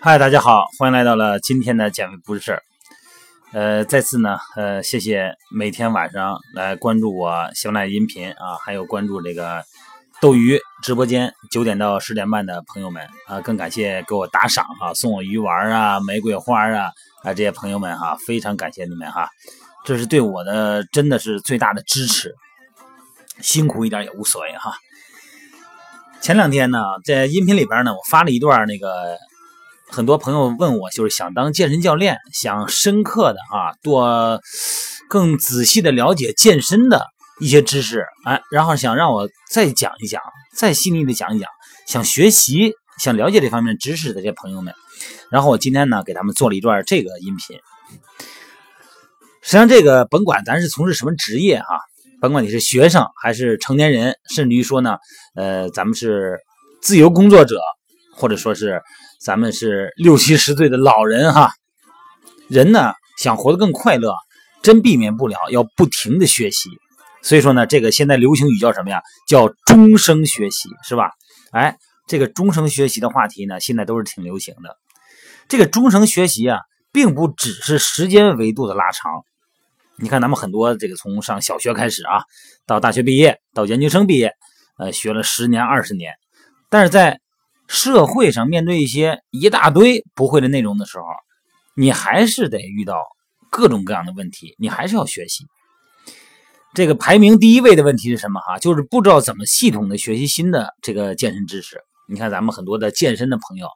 嗨，大家好，欢迎来到了今天的减肥不是事儿。呃，再次呢，呃，谢谢每天晚上来关注我小奶音频啊，还有关注这个斗鱼直播间九点到十点半的朋友们啊，更感谢给我打赏哈，送我鱼丸啊、玫瑰花啊啊这些朋友们哈，非常感谢你们哈，这是对我的真的是最大的支持，辛苦一点也无所谓哈。前两天呢，在音频里边呢，我发了一段那个。很多朋友问我，就是想当健身教练，想深刻的啊，多更仔细的了解健身的一些知识，哎，然后想让我再讲一讲，再细腻的讲一讲，想学习、想了解这方面知识的这些朋友们，然后我今天呢，给他们做了一段这个音频。实际上，这个甭管咱是从事什么职业哈，甭管你是学生还是成年人，甚至于说呢，呃，咱们是自由工作者，或者说是。咱们是六七十岁的老人哈，人呢想活得更快乐，真避免不了要不停的学习。所以说呢，这个现在流行语叫什么呀？叫终生学习，是吧？哎，这个终生学习的话题呢，现在都是挺流行的。这个终生学习啊，并不只是时间维度的拉长。你看，咱们很多这个从上小学开始啊，到大学毕业，到研究生毕业，呃，学了十年、二十年，但是在社会上面对一些一大堆不会的内容的时候，你还是得遇到各种各样的问题，你还是要学习。这个排名第一位的问题是什么？哈，就是不知道怎么系统的学习新的这个健身知识。你看咱们很多的健身的朋友，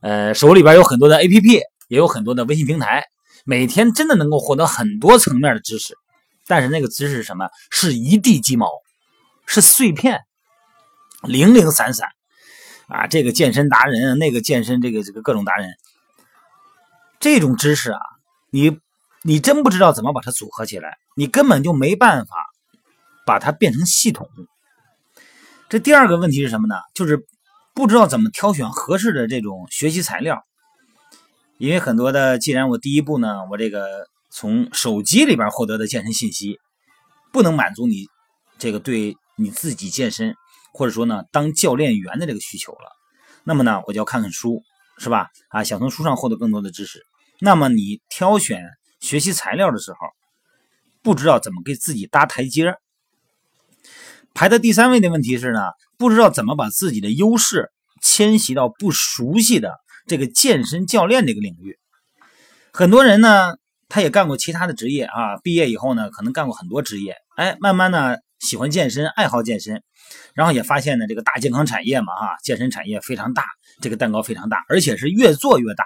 呃，手里边有很多的 APP，也有很多的微信平台，每天真的能够获得很多层面的知识，但是那个知识是什么？是一地鸡毛，是碎片，零零散散。啊，这个健身达人，那个健身这个这个各种达人，这种知识啊，你你真不知道怎么把它组合起来，你根本就没办法把它变成系统。这第二个问题是什么呢？就是不知道怎么挑选合适的这种学习材料，因为很多的，既然我第一步呢，我这个从手机里边获得的健身信息不能满足你这个对你自己健身。或者说呢，当教练员的这个需求了，那么呢，我就要看看书，是吧？啊，想从书上获得更多的知识。那么你挑选学习材料的时候，不知道怎么给自己搭台阶儿排在第三位的问题是呢，不知道怎么把自己的优势迁徙到不熟悉的这个健身教练这个领域。很多人呢，他也干过其他的职业啊，毕业以后呢，可能干过很多职业，哎，慢慢呢。喜欢健身，爱好健身，然后也发现呢，这个大健康产业嘛，哈，健身产业非常大，这个蛋糕非常大，而且是越做越大。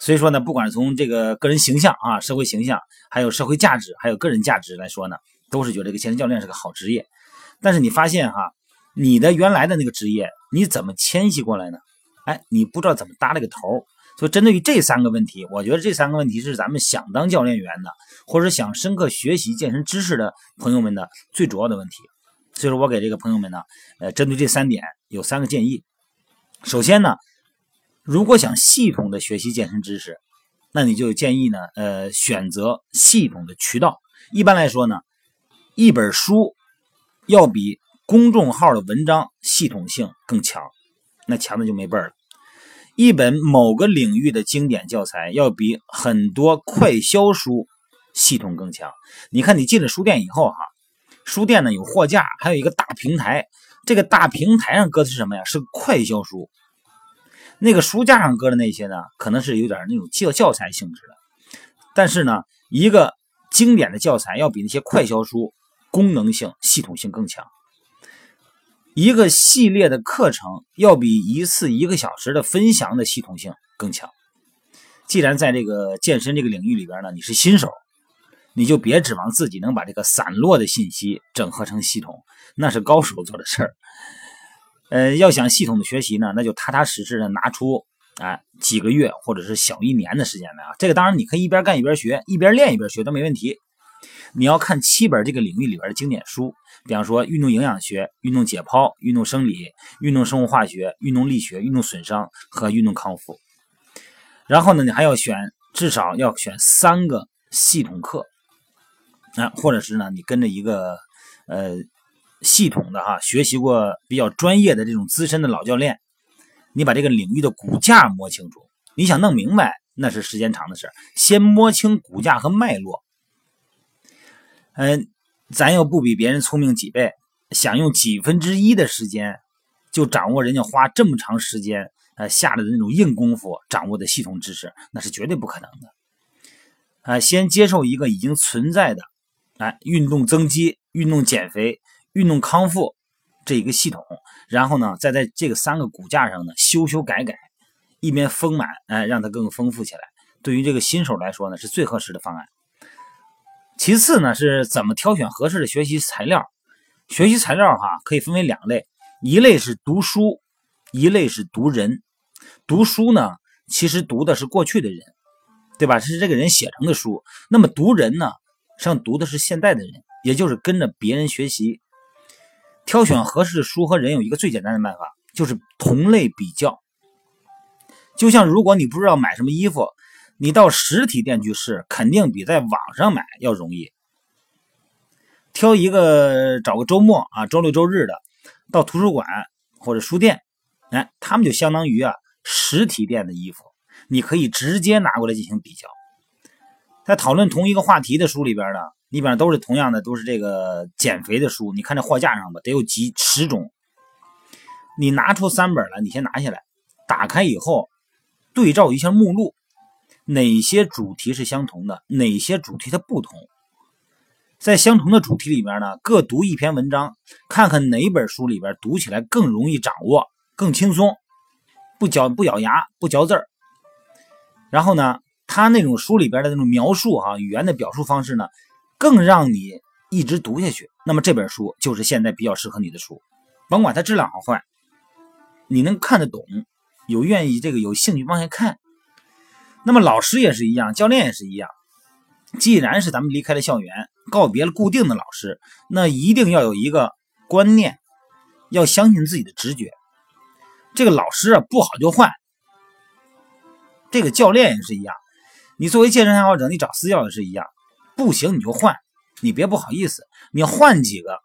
所以说呢，不管从这个个人形象啊、社会形象，还有社会价值，还有个人价值来说呢，都是觉得这个健身教练是个好职业。但是你发现哈，你的原来的那个职业，你怎么迁徙过来呢？哎，你不知道怎么搭这个头。所以，针对于这三个问题，我觉得这三个问题是咱们想当教练员的，或者想深刻学习健身知识的朋友们的最主要的问题。所以说我给这个朋友们呢，呃，针对这三点有三个建议。首先呢，如果想系统的学习健身知识，那你就建议呢，呃，选择系统的渠道。一般来说呢，一本书要比公众号的文章系统性更强，那强的就没辈儿了。一本某个领域的经典教材要比很多快销书系统更强。你看，你进了书店以后，哈，书店呢有货架，还有一个大平台。这个大平台上搁的是什么呀？是快销书。那个书架上搁的那些呢，可能是有点那种教教材性质的。但是呢，一个经典的教材要比那些快销书功能性、系统性更强。一个系列的课程要比一次一个小时的分享的系统性更强。既然在这个健身这个领域里边呢，你是新手，你就别指望自己能把这个散落的信息整合成系统，那是高手做的事儿。呃，要想系统的学习呢，那就踏踏实实的拿出啊几个月或者是小一年的时间来啊。这个当然你可以一边干一边学，一边练一边学都没问题。你要看七本这个领域里边的经典书，比方说运动营养学、运动解剖、运动生理、运动生物化学、运动力学、运动损伤和运动康复。然后呢，你还要选至少要选三个系统课，啊，或者是呢，你跟着一个呃系统的哈学习过比较专业的这种资深的老教练，你把这个领域的骨架摸清楚。你想弄明白，那是时间长的事先摸清骨架和脉络。嗯，咱又不比别人聪明几倍，想用几分之一的时间就掌握人家花这么长时间呃下的那种硬功夫掌握的系统知识，那是绝对不可能的。啊，先接受一个已经存在的，哎，运动增肌、运动减肥、运动康复这一个系统，然后呢，再在这个三个骨架上呢修修改改，一边丰满，哎，让它更丰富起来。对于这个新手来说呢，是最合适的方案。其次呢，是怎么挑选合适的学习材料？学习材料哈，可以分为两类，一类是读书，一类是读人。读书呢，其实读的是过去的人。对吧？是这个人写成的书。那么读人呢，像读的是现代的人，也就是跟着别人学习。挑选合适的书和人有一个最简单的办法，就是同类比较。就像如果你不知道买什么衣服，你到实体店去试，肯定比在网上买要容易。挑一个找个周末啊，周六周日的，到图书馆或者书店，哎，他们就相当于啊实体店的衣服。你可以直接拿过来进行比较，在讨论同一个话题的书里边呢，基本上都是同样的，都是这个减肥的书。你看这货架上吧，得有几十种。你拿出三本来，你先拿下来，打开以后对照一下目录，哪些主题是相同的，哪些主题它不同。在相同的主题里边呢，各读一篇文章，看看哪本书里边读起来更容易掌握，更轻松，不嚼不咬牙，不嚼字儿。然后呢，他那种书里边的那种描述哈，语言的表述方式呢，更让你一直读下去。那么这本书就是现在比较适合你的书，甭管它质量好坏，你能看得懂，有愿意这个有兴趣往下看。那么老师也是一样，教练也是一样。既然是咱们离开了校园，告别了固定的老师，那一定要有一个观念，要相信自己的直觉。这个老师啊，不好就换。这个教练也是一样，你作为健身爱好者，你找私教也是一样，不行你就换，你别不好意思，你换几个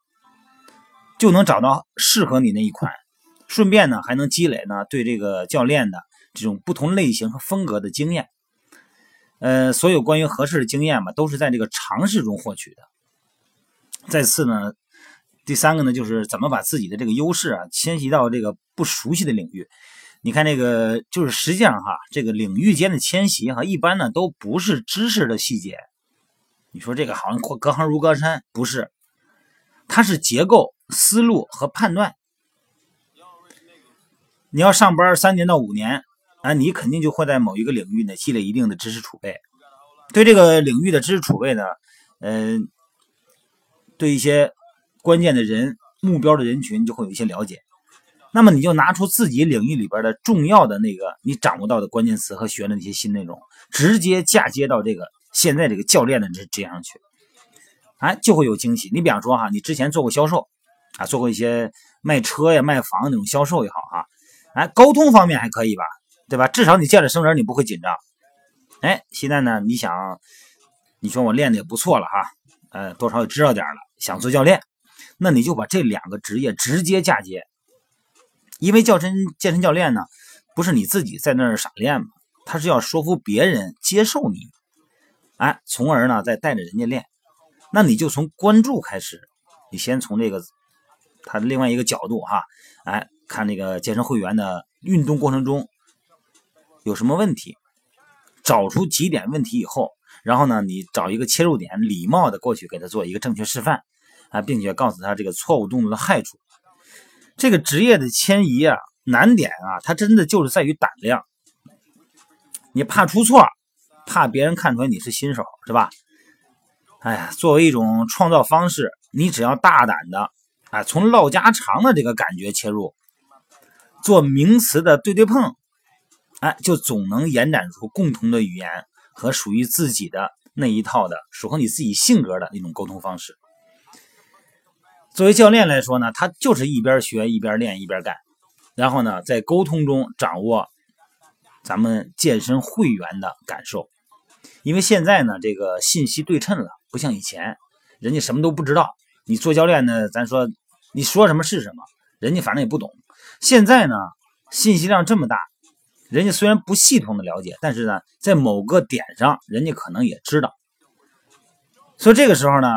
就能找到适合你那一款，顺便呢还能积累呢对这个教练的这种不同类型和风格的经验。呃，所有关于合适的经验嘛，都是在这个尝试中获取的。再次呢，第三个呢就是怎么把自己的这个优势啊迁徙到这个不熟悉的领域。你看这个，就是实际上哈，这个领域间的迁徙哈，一般呢都不是知识的细节。你说这个好像隔行如隔山，不是，它是结构、思路和判断。你要上班三年到五年，啊，你肯定就会在某一个领域呢积累一定的知识储备。对这个领域的知识储备呢，嗯，对一些关键的人、目标的人群就会有一些了解。那么你就拿出自己领域里边的重要的那个你掌握到的关键词和学的那些新内容，直接嫁接到这个现在这个教练的这这样去，哎，就会有惊喜。你比方说哈，你之前做过销售啊，做过一些卖车呀、卖房那种销售也好哈，哎，沟通方面还可以吧，对吧？至少你见了生人你不会紧张。哎，现在呢，你想，你说我练的也不错了哈，呃，多少也知道点了，想做教练，那你就把这两个职业直接嫁接。因为健身健身教练呢，不是你自己在那儿傻练嘛，他是要说服别人接受你，哎，从而呢再带着人家练。那你就从关注开始，你先从这个他的另外一个角度哈，哎，看那个健身会员的运动过程中有什么问题，找出几点问题以后，然后呢，你找一个切入点，礼貌的过去给他做一个正确示范啊，并且告诉他这个错误动作的害处。这个职业的迁移啊，难点啊，它真的就是在于胆量。你怕出错，怕别人看出来你是新手，是吧？哎呀，作为一种创造方式，你只要大胆的，啊，从唠家常的这个感觉切入，做名词的对对碰，哎，就总能延展出共同的语言和属于自己的那一套的，符合你自己性格的那种沟通方式。作为教练来说呢，他就是一边学一边练一边干，然后呢，在沟通中掌握咱们健身会员的感受。因为现在呢，这个信息对称了，不像以前，人家什么都不知道。你做教练呢，咱说你说什么是什么，人家反正也不懂。现在呢，信息量这么大，人家虽然不系统的了解，但是呢，在某个点上，人家可能也知道。所以这个时候呢，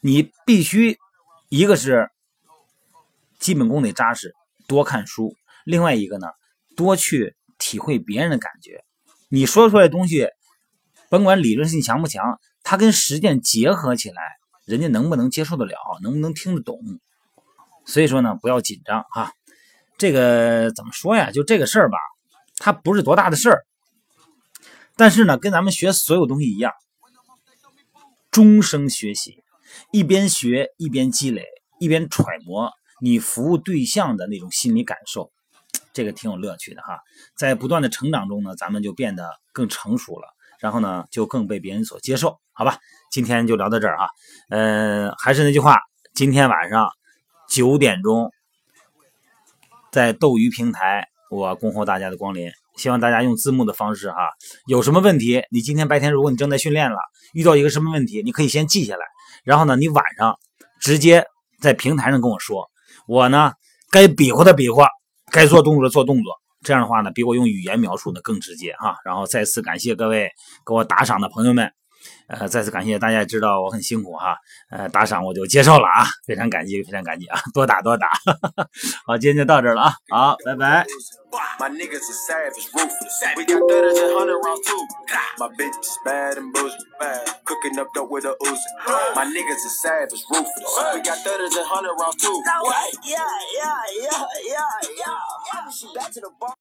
你必须一个是基本功得扎实，多看书；另外一个呢，多去体会别人的感觉。你说出来的东西，甭管理论性强不强，它跟实践结合起来，人家能不能接受得了，能不能听得懂？所以说呢，不要紧张哈。这个怎么说呀？就这个事儿吧，它不是多大的事儿，但是呢，跟咱们学所有东西一样，终生学习，一边学一边积累，一边揣摩你服务对象的那种心理感受。这个挺有乐趣的哈，在不断的成长中呢，咱们就变得更成熟了，然后呢，就更被别人所接受，好吧？今天就聊到这儿啊，嗯，还是那句话，今天晚上九点钟在斗鱼平台，我恭候大家的光临，希望大家用字幕的方式哈，有什么问题，你今天白天如果你正在训练了，遇到一个什么问题，你可以先记下来，然后呢，你晚上直接在平台上跟我说，我呢该比划的比划。该做动作的做动作，这样的话呢，比我用语言描述的更直接哈。然后再次感谢各位给我打赏的朋友们，呃，再次感谢大家知道我很辛苦哈，呃，打赏我就接受了啊，非常感激，非常感激啊，多打多打。好，今天就到这了啊，好，拜拜。My niggas are savage, ruthless. We got thudders and hundred rounds too. My bitch is bad and bullshit. Bad. Cooking up dope with a Uzi. My niggas are savage, ruthless. We got thudders and hundred rounds too. What? Yeah, yeah, yeah, yeah, yeah. Back to the bar.